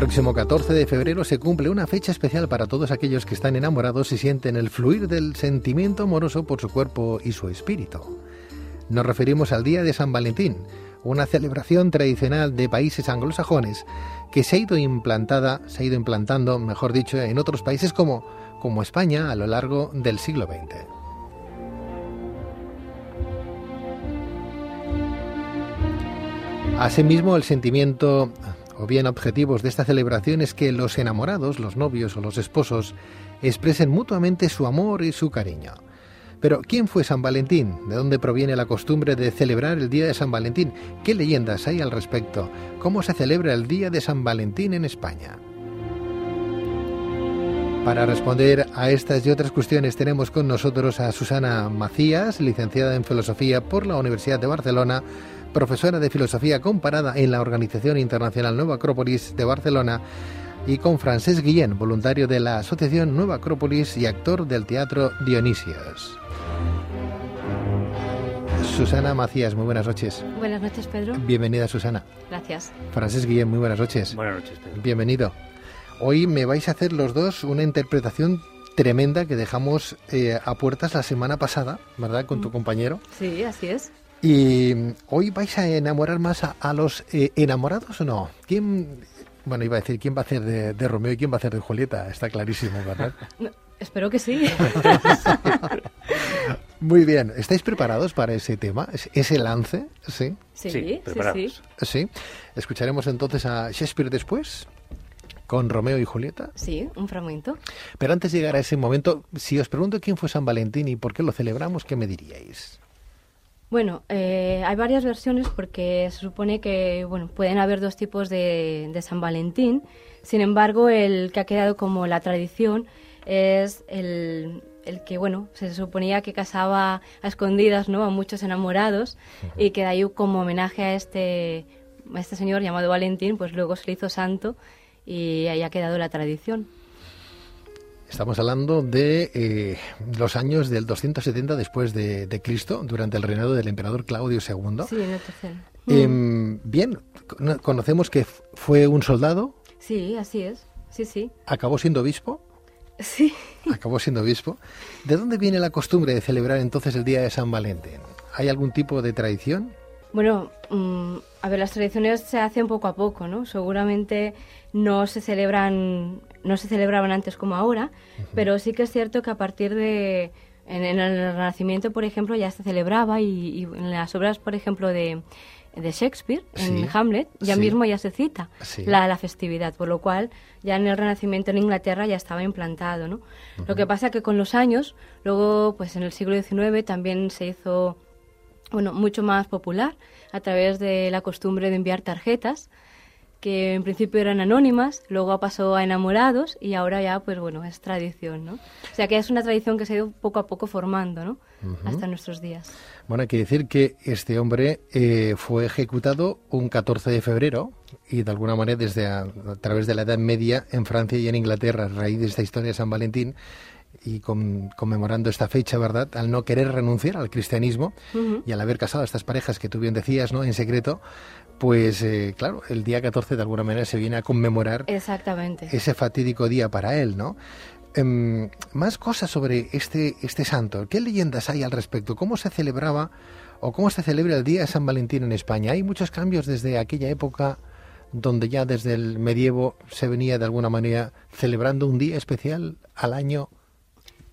próximo 14 de febrero se cumple una fecha especial para todos aquellos que están enamorados y sienten el fluir del sentimiento amoroso por su cuerpo y su espíritu. Nos referimos al Día de San Valentín, una celebración tradicional de países anglosajones que se ha ido implantada, se ha ido implantando, mejor dicho, en otros países como, como España a lo largo del siglo XX. Asimismo, el sentimiento o bien objetivos de esta celebración es que los enamorados, los novios o los esposos, expresen mutuamente su amor y su cariño. Pero, ¿quién fue San Valentín? ¿De dónde proviene la costumbre de celebrar el Día de San Valentín? ¿Qué leyendas hay al respecto? ¿Cómo se celebra el Día de San Valentín en España? Para responder a estas y otras cuestiones tenemos con nosotros a Susana Macías, licenciada en Filosofía por la Universidad de Barcelona, profesora de Filosofía Comparada en la Organización Internacional Nueva Acrópolis de Barcelona, y con Francés Guillén, voluntario de la Asociación Nueva Acrópolis y actor del Teatro Dionisios. Susana Macías, muy buenas noches. Buenas noches, Pedro. Bienvenida, Susana. Gracias. Francés Guillén, muy buenas noches. Buenas noches, Pedro. Bienvenido. Hoy me vais a hacer los dos una interpretación tremenda que dejamos eh, a puertas la semana pasada, ¿verdad? Con tu compañero. Sí, así es. Y hoy vais a enamorar más a, los eh, enamorados o no? ¿Quién, bueno, iba a decir, ¿quién va a hacer de, Romeo y quién va a hacer de Julieta? Está clarísimo, ¿verdad? espero que sí. Muy bien, ¿estáis preparados para ese tema, ese lance? Sí, sí, sí, preparados. sí. Escucharemos entonces a Shakespeare después con Romeo y Julieta. Sí, un fragmento. Pero antes de llegar a ese momento, si os pregunto quién fue San Valentín y por qué lo celebramos, ¿qué me diríais? Bueno, eh, hay varias versiones porque se supone que bueno pueden haber dos tipos de, San Valentín. Sin embargo, el que ha quedado como la tradición es el, que bueno se suponía que casaba a escondidas no a muchos enamorados y que de ahí como homenaje a este a este señor llamado Valentín pues luego se le hizo santo y ahí ha quedado la tradición. Estamos hablando de eh, los años del 270 después de, Cristo, durante el reinado del emperador Claudio II. Sí, en el tercero. Em, bien, conocemos que fue un soldado. Sí, así es. Sí, sí. ¿Acabó siendo obispo? Sí. Acabó siendo obispo. ¿De dónde viene la costumbre de celebrar entonces el Día de San Valentín? ¿Hay algún tipo de tradición? Bueno, mm, a ver, las tradiciones se hacen poco a poco, ¿no? Seguramente no se celebran, no se celebraban antes como ahora, pero sí que es cierto que a partir de en, el Renacimiento, por ejemplo, ya se celebraba y, en las obras, por ejemplo, de, de Shakespeare, en Hamlet, ya mismo ya se cita la, la, festividad, por lo cual ya en el Renacimiento en Inglaterra ya estaba implantado, ¿no? Lo que pasa que con los años, luego, pues en el siglo XIX también se hizo, bueno, mucho más popular a través de la costumbre de enviar tarjetas que en principio eran anónimas, luego pasó a enamorados y ahora ya, pues bueno, es tradición, ¿no? O sea que es una tradición que se ha ido poco a poco formando, ¿no? Hasta nuestros días. Bueno, hay que decir que este hombre eh, fue ejecutado un 14 de febrero y de alguna manera desde a, través de la Edad Media en Francia y en Inglaterra, a raíz de esta historia de San Valentín, y conmemorando esta fecha, ¿verdad? Al no querer renunciar al cristianismo y al haber casado a estas parejas que tú bien decías, ¿no? En secreto, pues eh, claro, el día 14 de alguna manera se viene a conmemorar Exactamente. ese fatídico día para él, ¿no? Em, más cosas sobre este, este santo. ¿Qué leyendas hay al respecto? ¿Cómo se celebraba o cómo se celebra el Día de San Valentín en España? Hay muchos cambios desde aquella época donde ya desde el medievo se venía de alguna manera celebrando un día especial al año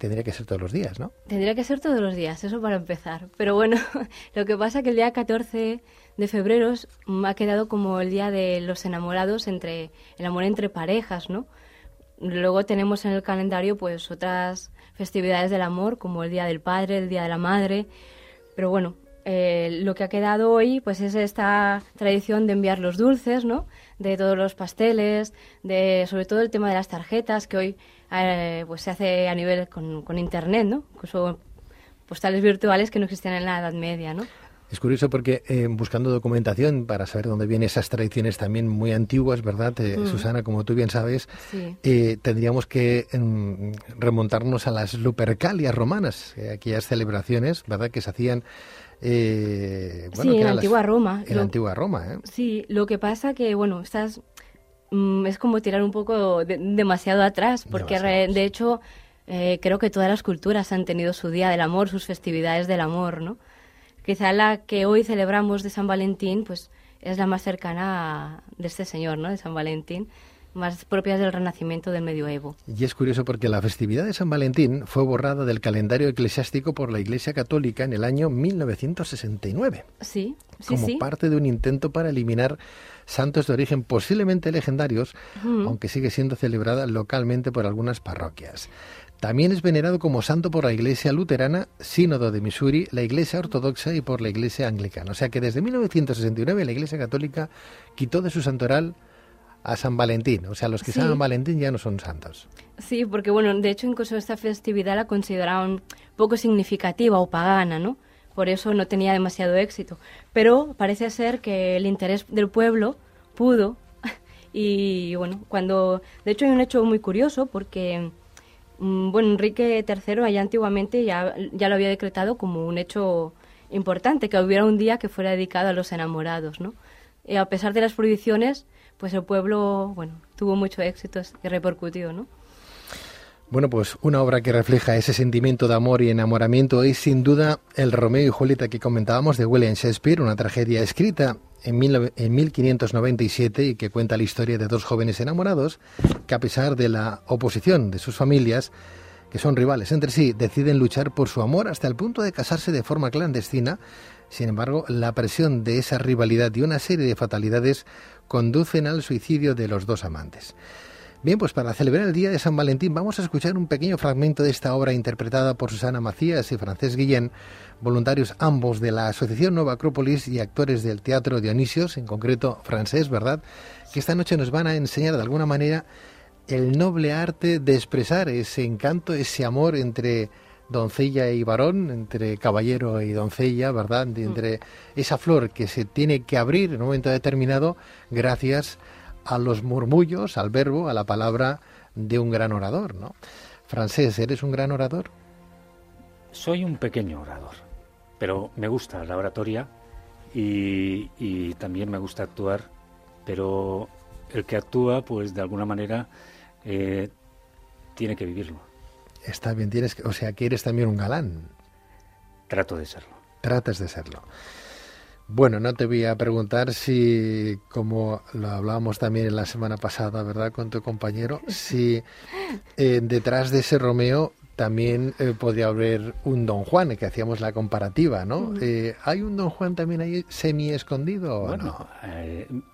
tendría que ser todos los días, ¿no? Tendría que ser todos los días, eso para empezar. Pero bueno, lo que pasa es que el día 14 de febrero ha quedado como el día de los enamorados entre el amor entre parejas, ¿no? Luego tenemos en el calendario pues otras festividades del amor como el día del padre, el día de la madre, pero bueno, eh, lo que ha quedado hoy pues es esta tradición de enviar los dulces, ¿no? De todos los pasteles, de sobre todo el tema de las tarjetas que hoy eh, pues se hace a nivel con, con internet, ¿no? Incluso postales virtuales que no existían en la Edad Media, ¿no? Es curioso porque eh, buscando documentación para saber dónde vienen esas tradiciones también muy antiguas, ¿verdad? Eh, mm. Susana, como tú bien sabes, eh, tendríamos que em, remontarnos a las Lupercalias romanas, aquellas celebraciones, ¿verdad? Que se hacían... bueno, sí, en la antigua Roma. En la antigua Roma, ¿eh? Sí, lo que pasa que, bueno, estas mm, es como tirar un poco demasiado atrás, porque de hecho eh, creo que todas las culturas han tenido su Día del Amor, sus festividades del amor, ¿no? Quizá la que hoy celebramos de San Valentín, pues es la más cercana de este señor, ¿no? De San Valentín más propias del Renacimiento del Medioevo. Y es curioso porque la festividad de San Valentín fue borrada del calendario eclesiástico por la Iglesia Católica en el año 1969. Sí, sí, como parte de un intento para eliminar santos de origen posiblemente legendarios, aunque sigue siendo celebrada localmente por algunas parroquias. También es venerado como santo por la Iglesia Luterana, Sínodo de Missouri, la Iglesia Ortodoxa y por la Iglesia Anglicana. O sea que desde 1969 la Iglesia Católica quitó de su santoral a San Valentín. O sea, los que San Valentín ya no son santos. Sí, porque bueno, de hecho incluso esta festividad la consideraban poco significativa o pagana, ¿no? Por eso no tenía demasiado éxito. Pero parece ser que el interés del pueblo pudo. Y bueno, cuando... De hecho hay un hecho muy curioso porque... Mm, bueno, Enrique III allá antiguamente ya, ya lo había decretado como un hecho importante, que hubiera un día que fuera dedicado a los enamorados, ¿no? Y a pesar de las prohibiciones, pues el pueblo, bueno, tuvo mucho éxito y repercutió, ¿no? Bueno, pues una obra que refleja ese sentimiento de amor y enamoramiento es sin duda el Romeo y Julieta que comentábamos de William Shakespeare, una tragedia escrita en, en 1597 y que cuenta la historia de dos jóvenes enamorados que a pesar de la oposición de sus familias, que son rivales entre sí, deciden luchar por su amor hasta el punto de casarse de forma clandestina. Sin embargo, la presión de esa rivalidad y una serie de fatalidades conducen al suicidio de los dos amantes. Bien, pues para celebrar el Día de San Valentín vamos a escuchar un pequeño fragmento de esta obra interpretada por Susana Macías y Francés Guillén, voluntarios ambos de la Asociación Nueva Acrópolis y actores del Teatro Dionisios, en concreto francés, ¿verdad? Que esta noche nos van a enseñar de alguna manera el noble arte de expresar ese encanto, ese amor entre doncella y varón, entre caballero y doncella, ¿verdad? Mm. Entre esa flor que se tiene que abrir en un momento determinado gracias a los murmullos, al verbo, a la palabra de un gran orador, ¿no? Francés, ¿eres un gran orador? Soy un pequeño orador, pero me gusta la oratoria y, también me gusta actuar, pero el que actúa, pues de alguna manera, eh, tiene que vivirlo. Está bien, tienes o sea, que eres también un galán. Trato de serlo. Tratas de serlo. Bueno, no te voy a preguntar si, como lo hablábamos también en la semana pasada, ¿verdad?, con tu compañero, si eh, detrás de ese Romeo también eh, podría haber un Don Juan, que hacíamos la comparativa, ¿no? Eh, ¿Hay un Don Juan también ahí semi escondido o no?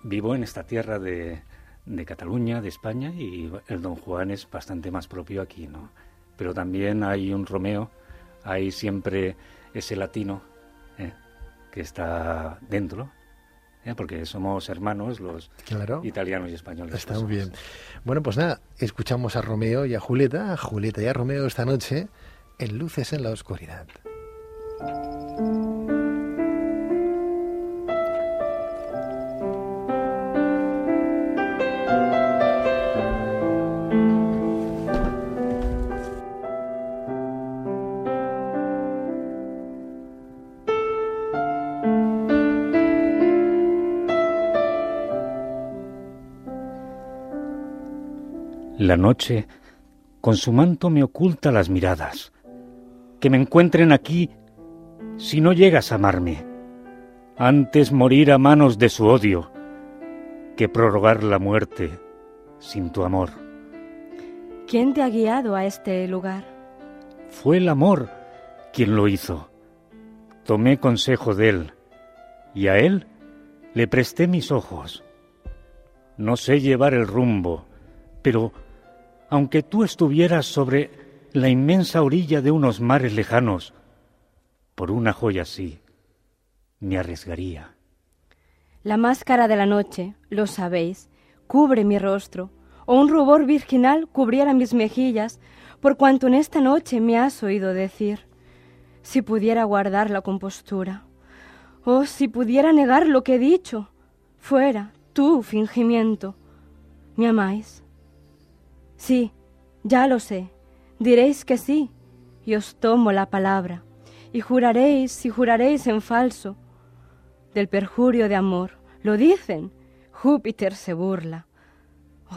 vivo en esta tierra de, de Cataluña, de España, y el Don Juan es bastante más propio aquí, ¿no? Pero también hay un Romeo, hay siempre ese latino ¿eh? que está dentro, ¿eh? porque somos hermanos los italianos y españoles. Está muy bien. Bueno, pues nada, escuchamos a Romeo y a Julieta, a Julieta y a Romeo esta noche en Luces en la Oscuridad. La noche, con su manto, me oculta las miradas. Que me encuentren aquí si no llegas a amarme. Antes morir a manos de su odio que prorrogar la muerte sin tu amor. ¿Quién te ha guiado a este lugar? Fue el amor quien lo hizo. Tomé consejo de él y a él le presté mis ojos. No sé llevar el rumbo, pero aunque tú estuvieras sobre la inmensa orilla de unos mares lejanos, por una joya así, me arriesgaría. La máscara de la noche, lo sabéis, cubre mi rostro, o un rubor virginal cubriera mis mejillas, por cuanto en esta noche me has oído decir, si pudiera guardar la compostura, oh, si pudiera negar lo que he dicho, fuera tu fingimiento. ¿Me amáis? Sí, ya lo sé. Diréis que sí, y os tomo la palabra, y juraréis y juraréis en falso. Del perjurio de amor, lo dicen, Júpiter se burla.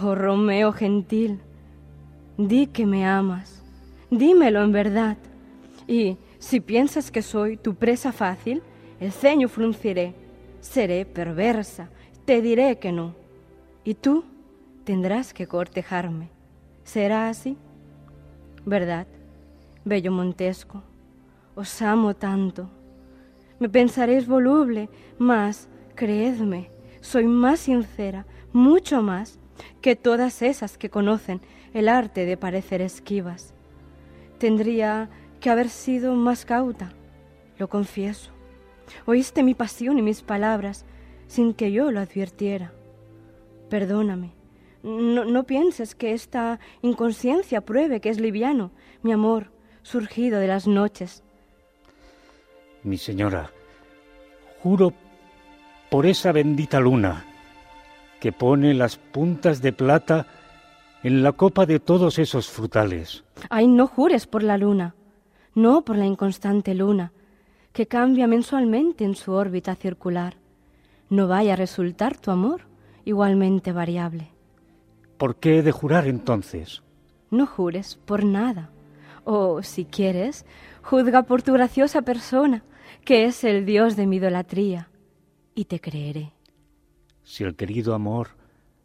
Oh Romeo gentil, di que me amas, dímelo en verdad. Y si piensas que soy tu presa fácil, el ceño frunciré, seré perversa, te diré que no. Y tú tendrás que cortejarme. ¿Será así? ¿Verdad? Bello Montesco, os amo tanto. Me pensaréis voluble, mas, creedme, soy más sincera, mucho más, que todas esas que conocen el arte de parecer esquivas. Tendría que haber sido más cauta, lo confieso. Oíste mi pasión y mis palabras sin que yo lo advirtiera. Perdóname. No, no pienses que esta inconsciencia pruebe que es liviano mi amor surgido de las noches. Mi señora, juro por esa bendita luna que pone las puntas de plata en la copa de todos esos frutales. Ay, no jures por la luna, no por la inconstante luna, que cambia mensualmente en su órbita circular. No vaya a resultar tu amor igualmente variable. ¿Por qué he de jurar entonces? No jures por nada. O, si quieres, juzga por tu graciosa persona, que es el Dios de mi idolatría, y te creeré si el querido amor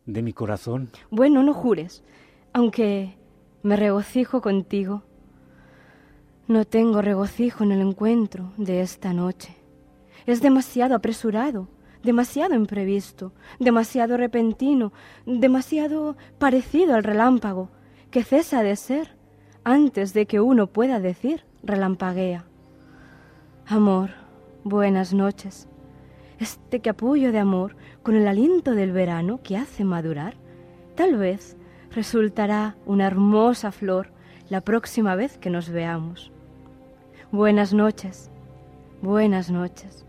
de mi corazón. Bueno, no jures, aunque me regocijo contigo. No tengo regocijo en el encuentro de esta noche. Es demasiado apresurado, demasiado imprevisto, demasiado repentino, demasiado parecido al relámpago, que cesa de ser antes de que uno pueda decir relampaguea. Amor, buenas noches este capullo de amor con el aliento del verano que hace madurar, tal vez resultará una hermosa flor la próxima vez que nos veamos. Buenas noches, buenas noches.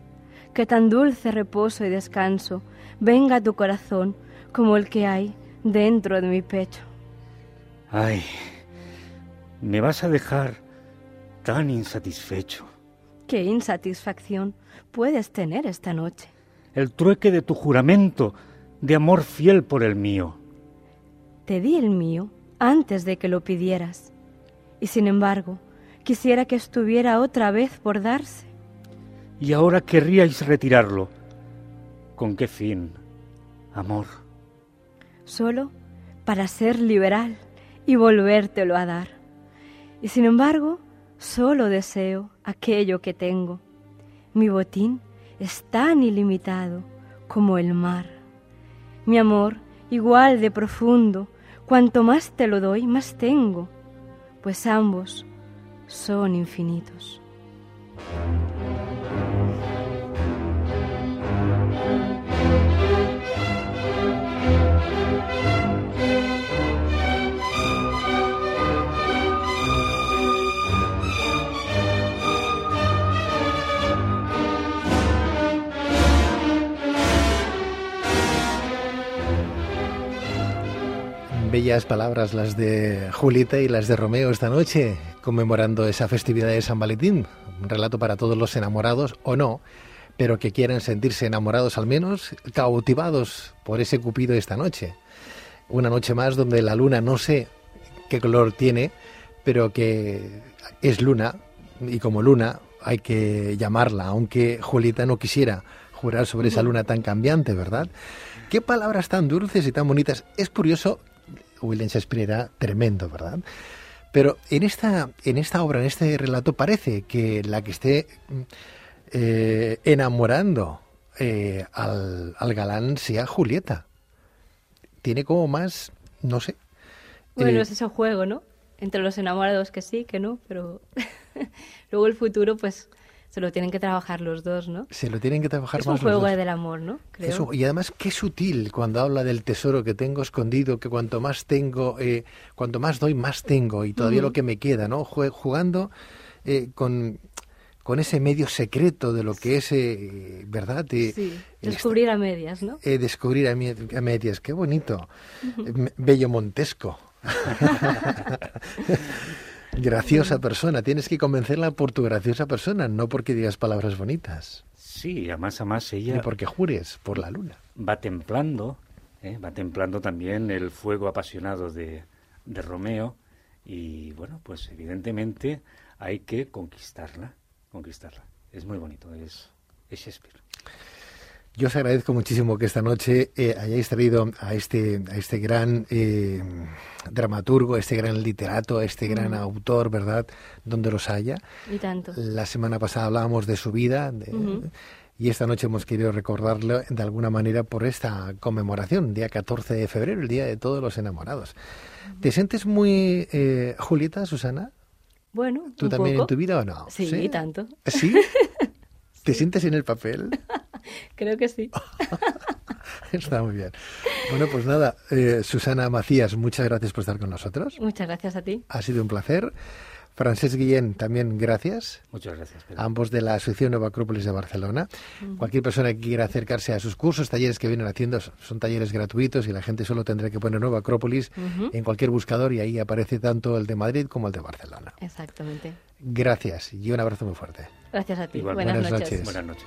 Que tan dulce reposo y descanso venga a tu corazón como el que hay dentro de mi pecho. Ay, me vas a dejar tan insatisfecho. ¿Qué insatisfacción puedes tener esta noche? El trueque de tu juramento de amor fiel por el mío. Te di el mío antes de que lo pidieras, y sin embargo, quisiera que estuviera otra vez por darse. Y ahora querríais retirarlo. ¿Con qué fin, amor? Solo para ser liberal y volvértelo a dar. Y sin embargo, Solo deseo aquello que tengo. Mi botín es tan ilimitado como el mar. Mi amor, igual de profundo, cuanto más te lo doy, más tengo, pues ambos son infinitos. Bellas palabras las de Julita y las de Romeo esta noche, conmemorando esa festividad de San Valentín. Un relato para todos los enamorados o no, pero que quieran sentirse enamorados al menos, cautivados por ese cupido esta noche. Una noche más donde la luna no sé qué color tiene, pero que es luna y como luna hay que llamarla, aunque Julita no quisiera jurar sobre esa luna tan cambiante, ¿verdad? Qué palabras tan dulces y tan bonitas. Es curioso William Shakespeare era tremendo, ¿verdad? Pero en esta, en esta obra, en este relato, parece que la que esté eh, enamorando eh, al, al, galán sea Julieta. Tiene como más, no sé. Bueno, eh, es ese juego, ¿no? Entre los enamorados que sí, que no, pero luego el futuro, pues se lo tienen que trabajar los dos, ¿no? Se lo tienen que trabajar es más un juego del amor, ¿no? Creo. y además qué sutil cuando habla del tesoro que tengo escondido, que cuanto más tengo, eh, cuanto más doy, más tengo y todavía lo que me queda, ¿no? Jugando eh, con con ese medio secreto de lo que es, eh, ¿verdad? sí, descubrir a medias, ¿no? descubrir a, medias, qué bonito. Bello Montesco. Graciosa persona, tienes que convencerla por tu graciosa persona, no porque digas palabras bonitas. Sí, además, además ella... Ni porque jures por la luna. Va templando ¿eh? va templando también el fuego apasionado de, de Romeo y bueno, pues evidentemente hay que conquistarla, conquistarla. Es muy bonito, es, es Shakespeare. Yo os agradezco muchísimo que esta noche eh, hayáis traído a este, a este gran eh, dramaturgo, a este gran literato, a este gran autor, ¿verdad? Donde los haya. Y tanto. La semana pasada hablábamos de su vida y esta noche hemos querido recordarlo de alguna manera por esta conmemoración, día 14 de febrero, el Día de Todos los Enamorados. ¿Te sientes muy, eh, Julieta, Susana? Bueno, ¿Tú también en tu vida o no? Sí, ¿Sí? tanto. ¿Sí? ¿Te sientes en el papel? Creo que sí. Está muy bien. Bueno, pues nada, eh, Susana Macías, muchas gracias por estar con nosotros. Muchas gracias a ti. Ha sido un placer. Francés Guillén, también gracias. Muchas gracias. Pedro. Ambos de la Asociación Nueva Acrópolis de Barcelona. Cualquier persona que quiera acercarse a sus cursos, talleres que vienen haciendo, son talleres gratuitos y la gente solo tendrá que poner Nueva Acrópolis en cualquier buscador y ahí aparece tanto el de Madrid como el de Barcelona. Exactamente. Gracias y un abrazo muy fuerte. Gracias a ti. Igual. Buenas, Buenas noches. noches. Buenas noches.